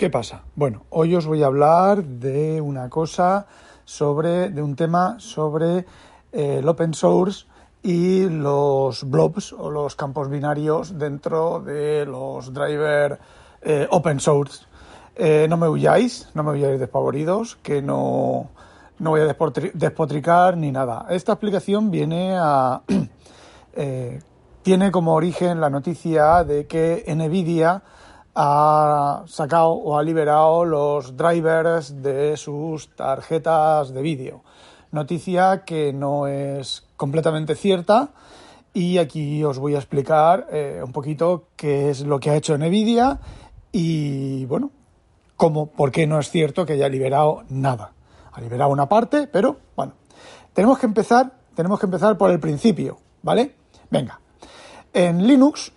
¿Qué pasa? Bueno, hoy os voy a hablar de una cosa sobre, de un tema sobre eh, el open source y los blobs o los campos binarios dentro de los drivers eh, open source. Eh, no me huyáis, no me huyáis despavoridos, que no, no voy a despotricar ni nada. Esta explicación viene a... tiene como origen la noticia de que NVIDIA ha sacado o ha liberado los drivers de sus tarjetas de vídeo. Noticia que no es completamente cierta y aquí os voy a explicar eh, un poquito qué es lo que ha hecho Nvidia y bueno, cómo, por qué no es cierto que haya liberado nada. Ha liberado una parte, pero bueno, tenemos que empezar, tenemos que empezar por el principio, ¿vale? Venga. En Linux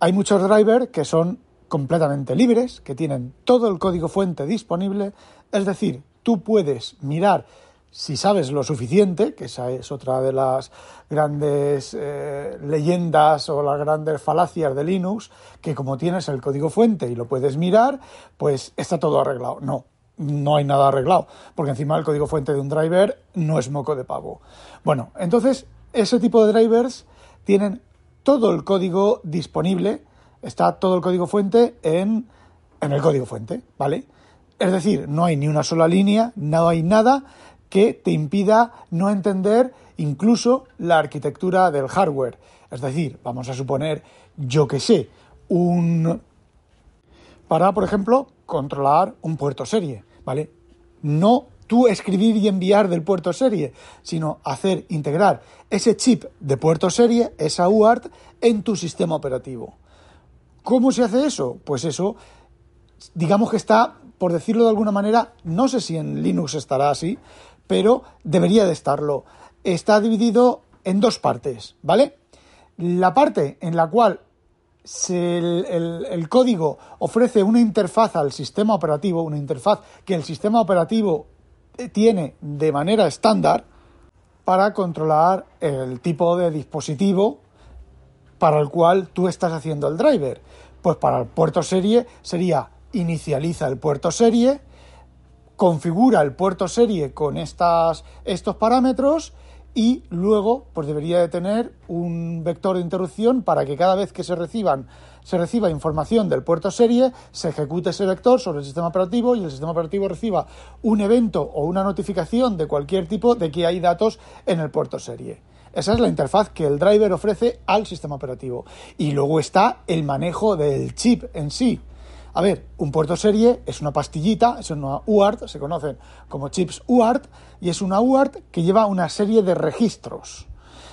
hay muchos drivers que son completamente libres, que tienen todo el código fuente disponible, es decir, tú puedes mirar si sabes lo suficiente, que esa es otra de las grandes eh, leyendas o las grandes falacias de Linux, que como tienes el código fuente y lo puedes mirar, pues está todo arreglado. No, no hay nada arreglado, porque encima el código fuente de un driver no es moco de pavo. Bueno, entonces ese tipo de drivers tienen todo el código disponible, está todo el código fuente en, el código fuente, ¿vale? Es decir, no hay ni una sola línea, no hay nada que te impida no entender incluso la arquitectura del hardware. Es decir, vamos a suponer, yo que sé, un... para, por ejemplo, controlar un puerto serie, ¿vale? No tú escribir y enviar del puerto serie, sino hacer integrar ese chip de puerto serie, esa UART, en tu sistema operativo. ¿Cómo se hace eso? Pues eso, digamos que está, por decirlo de alguna manera, no sé si en Linux estará así, pero debería de estarlo. Está dividido en dos partes, ¿vale? La parte en la cual el, código ofrece una interfaz al sistema operativo, una interfaz que el sistema operativo tiene de manera estándar para controlar el tipo de dispositivo para el cual tú estás haciendo el driver. Pues para el puerto serie sería inicializa el puerto serie, configura el puerto serie con estas, estos parámetros y luego pues debería de tener un vector de interrupción para que cada vez que se reciban se reciba información del puerto serie, se ejecute ese vector sobre el sistema operativo y el sistema operativo reciba un evento o una notificación de cualquier tipo de que hay datos en el puerto serie. Esa es la interfaz que el driver ofrece al sistema operativo. Y luego está el manejo del chip en sí. A ver, un puerto serie es una pastillita, es una UART, se conocen como chips UART, y es una UART que lleva una serie de registros.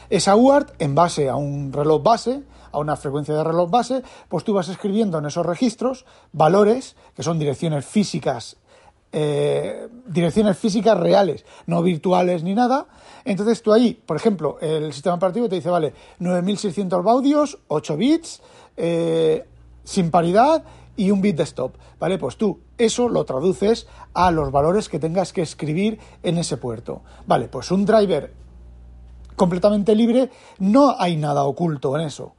Esa UART, en base a un reloj base, a una frecuencia de reloj base, pues tú vas escribiendo en esos registros valores, que son direcciones físicas eh, direcciones físicas reales, no virtuales ni nada. Entonces tú ahí, por ejemplo, el sistema operativo te dice, vale, 9600 baudios, 8 bits, eh, sin paridad y un bit de stop. ¿Vale? Pues tú eso lo traduces a los valores que tengas que escribir en ese puerto. Vale, pues un driver completamente libre, no hay nada oculto en eso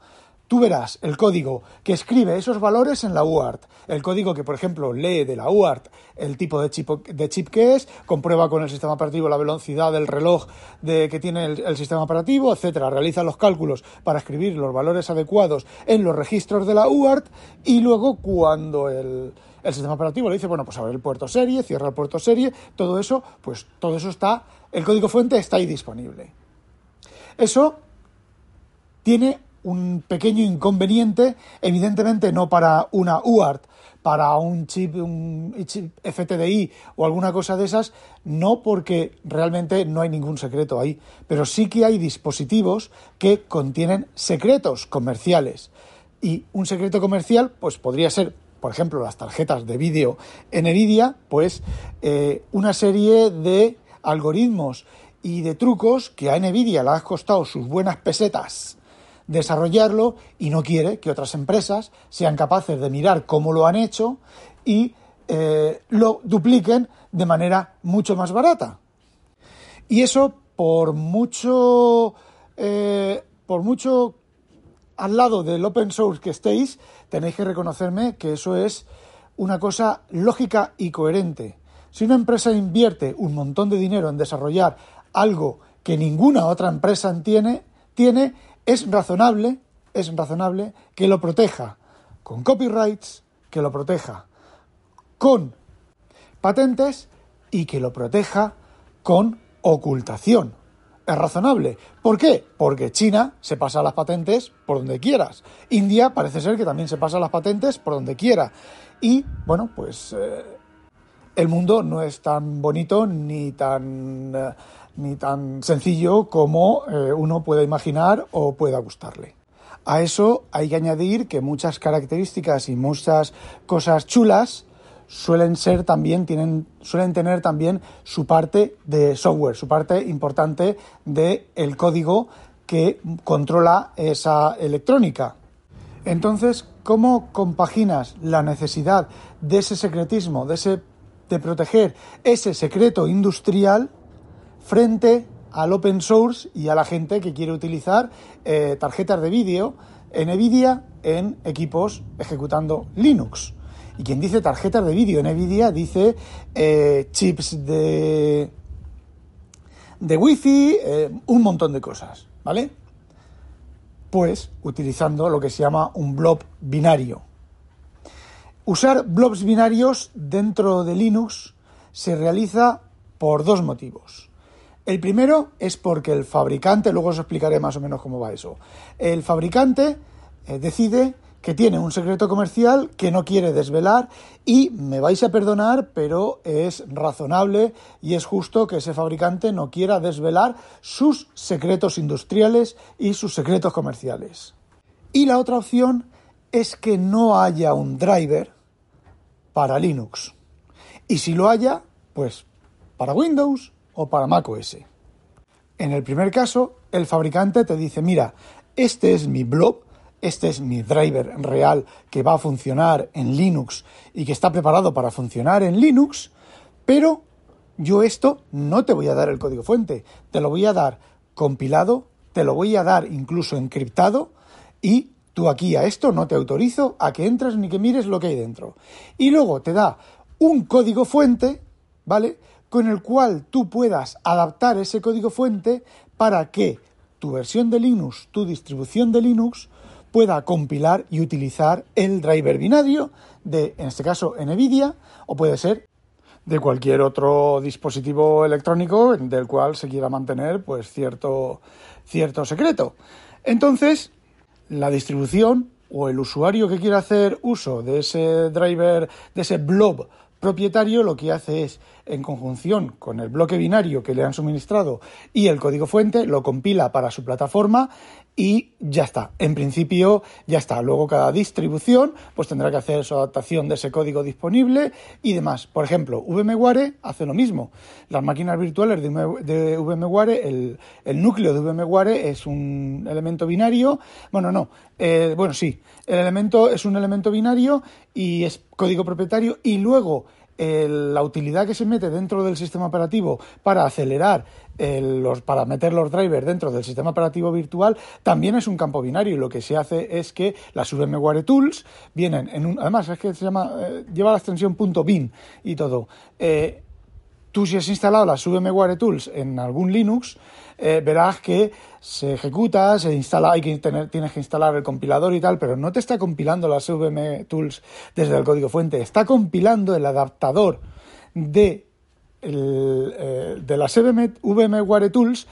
tú verás el código que escribe esos valores en la UART. El código que, por ejemplo, lee de la UART el tipo de chip, de chip que es, comprueba con el sistema operativo la velocidad del reloj de, que tiene el, sistema operativo, etcétera. Realiza los cálculos para escribir los valores adecuados en los registros de la UART y luego cuando el, el sistema operativo le dice, bueno, pues abre el puerto serie, cierra el puerto serie, todo eso, pues todo eso está, el código fuente está ahí disponible. Eso tiene un pequeño inconveniente, evidentemente no para una UART, para un chip, un chip FTDI o alguna cosa de esas, no porque realmente no hay ningún secreto ahí, pero sí que hay dispositivos que contienen secretos comerciales. Y un secreto comercial, pues podría ser por ejemplo, las tarjetas de vídeo NVIDIA, pues eh, una serie de algoritmos y de trucos que a NVIDIA le ha costado sus buenas pesetas desarrollarlo y no quiere que otras empresas sean capaces de mirar cómo lo han hecho y eh, lo dupliquen de manera mucho más barata. Y eso, por mucho, eh, por mucho al lado del open source que estéis, tenéis que reconocerme que eso es una cosa lógica y coherente. Si una empresa invierte un montón de dinero en desarrollar algo que ninguna otra empresa tiene, tiene es razonable, es razonable que lo proteja con copyrights, que lo proteja con patentes y que lo proteja con ocultación. Es razonable. ¿Por qué? Porque China se pasa las patentes por donde quieras. India parece ser que también se pasa las patentes por donde quiera. Y, bueno, pues eh, el mundo no es tan bonito ni tan... Eh, ni tan sencillo como eh, uno pueda imaginar o pueda gustarle. A eso hay que añadir que muchas características y muchas cosas chulas suelen ser también tienen suelen tener también su parte de software, su parte importante del el código que controla esa electrónica. Entonces, ¿cómo compaginas la necesidad de ese secretismo, de ese de proteger ese secreto industrial frente al open source y a la gente que quiere utilizar eh, tarjetas de vídeo NVIDIA en equipos ejecutando Linux. Y quien dice tarjetas de vídeo NVIDIA dice eh, chips de, de Wi-Fi, eh, un montón de cosas, ¿vale? Pues utilizando lo que se llama un blob binario. Usar blobs binarios dentro de Linux se realiza por dos motivos. El primero es porque el fabricante, luego os explicaré más o menos cómo va eso, el fabricante eh, decide que tiene un secreto comercial que no quiere desvelar y me vais a perdonar, pero es razonable y es justo que ese fabricante no quiera desvelar sus secretos industriales y sus secretos comerciales. Y la otra opción es que no haya un driver para Linux. Y si lo haya, pues para Windows o para macOS. En el primer caso, el fabricante te dice, mira, este es mi blob, este es mi driver real que va a funcionar en Linux y que está preparado para funcionar en Linux, pero yo esto no te voy a dar el código fuente, te lo voy a dar compilado, te lo voy a dar incluso encriptado y tú aquí a esto no te autorizo a que entres ni que mires lo que hay dentro. Y luego te da un código fuente, ¿vale? Con el cual tú puedas adaptar ese código fuente para que tu versión de Linux, tu distribución de Linux, pueda compilar y utilizar el driver binario de, en este caso, NVIDIA, o puede ser de cualquier otro dispositivo electrónico del cual se quiera mantener pues cierto, cierto secreto. Entonces, la distribución o el usuario que quiera hacer uso de ese driver, de ese blob propietario lo que hace es, en conjunción con el bloque binario que le han suministrado y el código fuente, lo compila para su plataforma y ya está. En principio ya está. Luego cada distribución pues tendrá que hacer su adaptación de ese código disponible y demás. Por ejemplo, VMware hace lo mismo. Las máquinas virtuales de VMware, el, núcleo de VMware es un elemento binario. Bueno, no. Eh, bueno, sí. El elemento es un elemento binario y es código propietario y luego la utilidad que se mete dentro del sistema operativo para acelerar los, para meter los drivers dentro del sistema operativo virtual también es un campo binario. Y lo que se hace es que las VMware Tools vienen en un además es que se llama eh, lleva la extensión .bin y todo. Eh, tú si has instalado las VMware Tools en algún Linux eh, verás que se ejecuta, se instala, hay que tener, tienes que instalar el compilador y tal, pero no te está compilando las VM Tools desde el código fuente, está compilando el adaptador de, eh, de las VMware Tools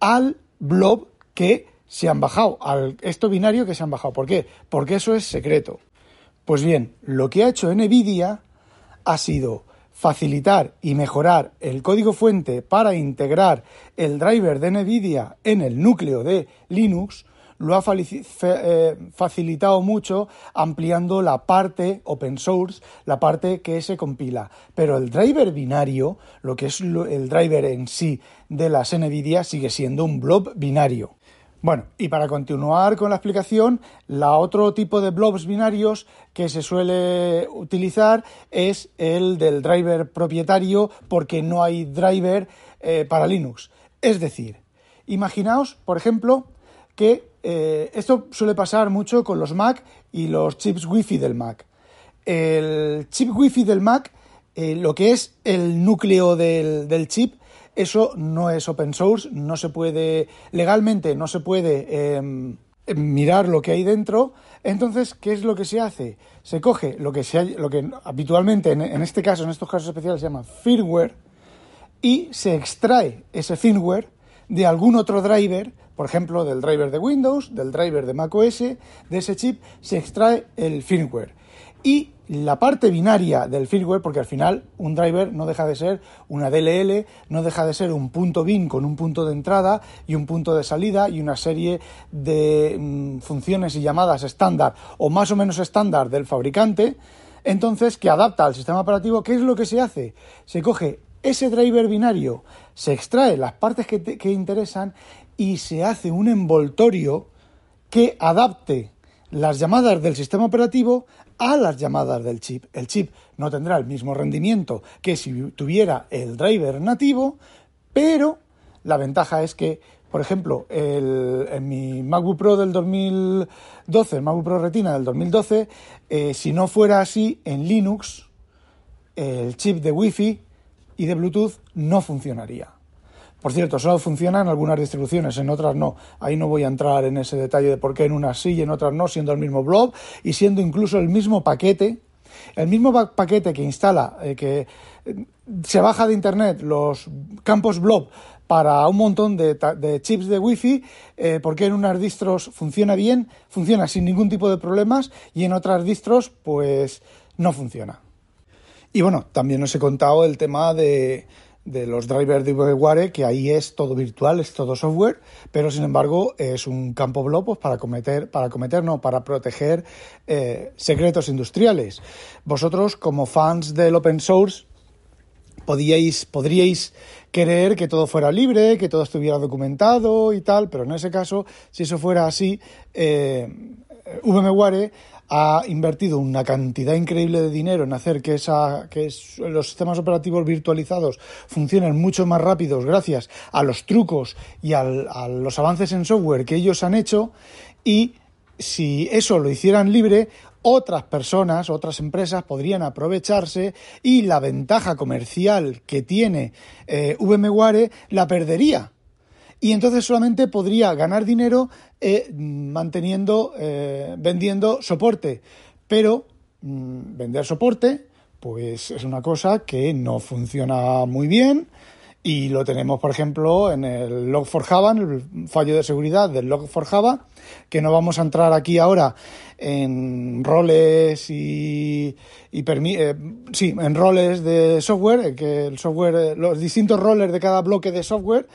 al blob que se han bajado, al esto binario que se han bajado. ¿Por qué? Porque eso es secreto. Pues bien, lo que ha hecho NVIDIA ha sido facilitar y mejorar el código fuente para integrar el driver de NVIDIA en el núcleo de Linux, lo ha eh, facilitado mucho ampliando la parte open source, la parte que se compila. Pero el driver binario, lo que es el driver en sí de las NVIDIA, sigue siendo un blob binario. Bueno, y para continuar con la explicación, la otro tipo de blobs binarios que se suele utilizar es el del driver propietario porque no hay driver eh, para Linux. Es decir, imaginaos, por ejemplo, que eh, esto suele pasar mucho con los Mac y los chips Wi-Fi del Mac. El chip Wi-Fi del Mac, eh, lo que es el núcleo del chip, eso no es open source, no se puede, legalmente no se puede em, mirar lo que hay dentro. Entonces, ¿qué es lo que se hace? Se coge lo que, se, lo que habitualmente, en, en este caso, en estos casos especiales, se llama firmware, y se extrae ese firmware de algún otro driver, por ejemplo, del driver de Windows, del driver de macOS, de ese chip, se extrae el firmware. Y la parte binaria del firmware, porque al final un driver no deja de ser una DLL, no deja de ser un punto bin con un punto de entrada y un punto de salida y una serie de mm, funciones y llamadas estándar o más o menos estándar del fabricante, entonces que adapta al sistema operativo, ¿qué es lo que se hace? Se coge ese driver binario, se extrae las partes que, que interesan y se hace un envoltorio que adapte las llamadas del sistema operativo a las llamadas del chip. El chip no tendrá el mismo rendimiento que si tuviera el driver nativo, pero la ventaja es que, por ejemplo, en mi MacBook Pro del 2012, el MacBook Pro Retina del 2012, eh, si no fuera así, en Linux, el chip de Wi-Fi y de Bluetooth no funcionaría. Por cierto, solo funciona en algunas distribuciones, en otras no. Ahí no voy a entrar en ese detalle de por qué en unas sí y en otras no, siendo el mismo blob y siendo incluso el mismo paquete, el mismo paquete que instala, eh, que eh, se baja de internet los campos blob para un montón de, chips de Wi-Fi, eh, porque en unas distros funciona bien, funciona sin ningún tipo de problemas y en otras distros pues no funciona. Y bueno, también os he contado el tema de, de los drivers de VMware, que ahí es todo virtual, es todo software, pero sin embargo es un campo blob pues, para cometer, para cometer, no, para proteger eh, secretos industriales. Vosotros, como fans del open source, podíais, podríais querer que todo fuera libre, que todo estuviera documentado y tal, pero en ese caso, si eso fuera así, eh, VMware ha invertido una cantidad increíble de dinero en hacer que, esa, los sistemas operativos virtualizados funcionen mucho más rápidos gracias a los trucos y a los avances en software que ellos han hecho. Y si eso lo hicieran libre, otras personas, otras empresas podrían aprovecharse y la ventaja comercial que tiene eh, VMware la perdería y entonces solamente podría ganar dinero eh, manteniendo, eh, vendiendo soporte. Pero mm, vender soporte, pues es una cosa que no funciona muy bien. Y lo tenemos, por ejemplo, en el Log4Java, en el fallo de seguridad del Log4Java, que no vamos a entrar aquí ahora en roles y, y eh, sí, en roles de software, que el software, los distintos roles de cada bloque de software,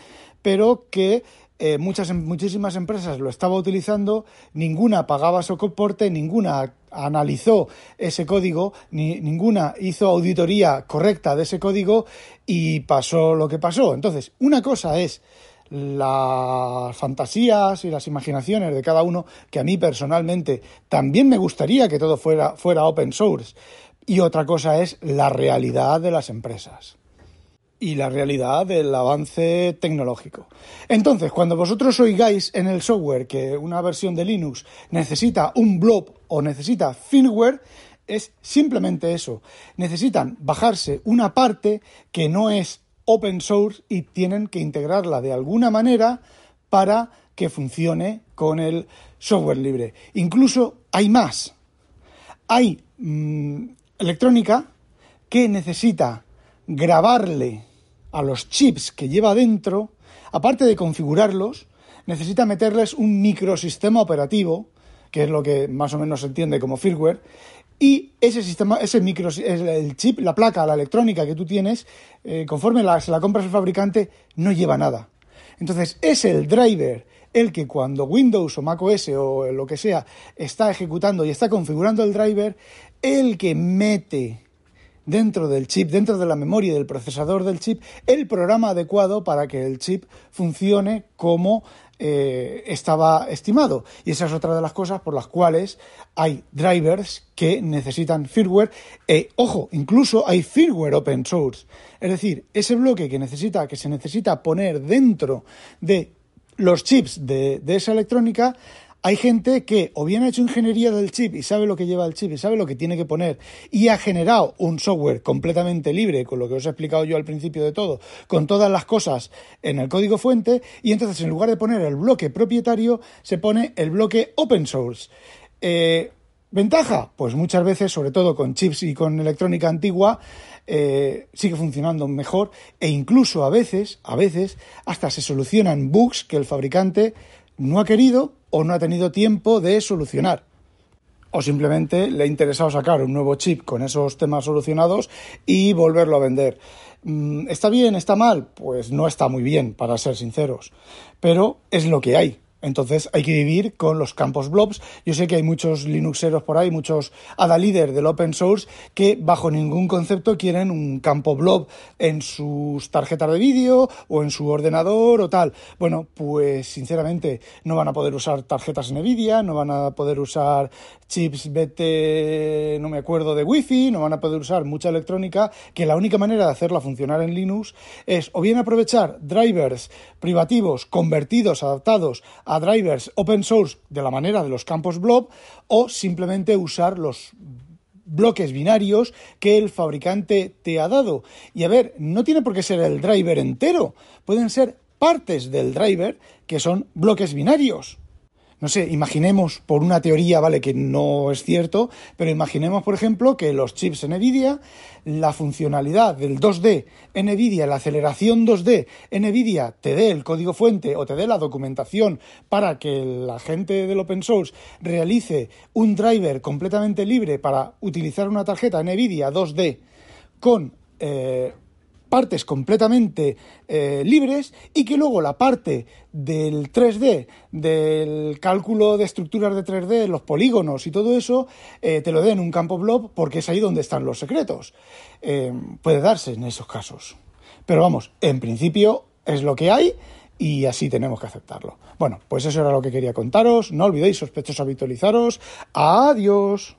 pero que eh, muchas, em, muchísimas empresas lo estaban utilizando, ninguna pagaba soporte, ninguna analizó ese código, ni, ninguna hizo auditoría correcta de ese código y pasó lo que pasó. Entonces, una cosa es las fantasías y las imaginaciones de cada uno, que a mí personalmente también me gustaría que todo fuera, fuera open source, y otra cosa es la realidad de las empresas y la realidad del avance tecnológico. Entonces, cuando vosotros oigáis en el software que una versión de Linux necesita un blob o necesita firmware, es simplemente eso. Necesitan bajarse una parte que no es open source y tienen que integrarla de alguna manera para que funcione con el software libre. Incluso hay más. Hay mm, electrónica que necesita grabarle a los chips que lleva dentro, aparte de configurarlos, necesita meterles un microsistema operativo, que es lo que más o menos se entiende como firmware, y ese sistema, ese micro, el chip, la placa, la electrónica que tú tienes, eh, conforme la, se la compras al fabricante, no lleva nada. Entonces, es el driver el que cuando Windows o macOS o lo que sea está ejecutando y está configurando el driver, el que mete dentro del chip, dentro de la memoria del procesador del chip, el programa adecuado para que el chip funcione como eh, estaba estimado. Y esa es otra de las cosas por las cuales hay drivers que necesitan firmware. E, ojo, incluso hay firmware open source. Es decir, ese bloque que necesita, que se necesita poner dentro de los chips de, de esa electrónica hay gente que o bien ha hecho ingeniería del chip y sabe lo que lleva el chip y sabe lo que tiene que poner y ha generado un software completamente libre, con lo que os he explicado yo al principio de todo, con todas las cosas en el código fuente y entonces en lugar de poner el bloque propietario se pone el bloque open source. Eh, ¿Ventaja? Pues muchas veces, sobre todo con chips y con electrónica antigua, eh, sigue funcionando mejor e incluso a veces, a veces, hasta se solucionan bugs que el fabricante no ha querido o no ha tenido tiempo de solucionar. O simplemente le ha interesado sacar un nuevo chip con esos temas solucionados y volverlo a vender. Mm, ¿Está bien? ¿Está mal? Pues no está muy bien, para ser sinceros. Pero es lo que hay. Entonces hay que vivir con los campos blobs. Yo sé que hay muchos Linuxeros por ahí, muchos ADA líder del open source que bajo ningún concepto quieren un campo blob en sus tarjetas de vídeo o en su ordenador o tal. Bueno, pues sinceramente no van a poder usar tarjetas Nvidia, no van a poder usar chips BT, no me acuerdo, de Wi-Fi, no van a poder usar mucha electrónica, que la única manera de hacerla funcionar en Linux es o bien aprovechar drivers privativos convertidos, adaptados a drivers open source de la manera de los campos blob o simplemente usar los bloques binarios que el fabricante te ha dado. Y a ver, no tiene por qué ser el driver entero, pueden ser partes del driver que son bloques binarios no sé, imaginemos por una teoría, ¿vale? Que no es cierto, pero imaginemos, por ejemplo, que los chips NVIDIA, la funcionalidad del 2D NVIDIA, la aceleración 2D NVIDIA te dé el código fuente o te dé la documentación para que la gente del open source realice un driver completamente libre para utilizar una tarjeta NVIDIA 2D con eh, partes completamente eh, libres y que luego la parte del 3D, del cálculo de estructuras de 3D, los polígonos y todo eso, eh, te lo den en un campo blob porque es ahí donde están los secretos. Eh, puede darse en esos casos. Pero vamos, en principio es lo que hay y así tenemos que aceptarlo. Bueno, pues eso era lo que quería contaros. No olvidéis, sospechosos, habitualizaros. Adiós.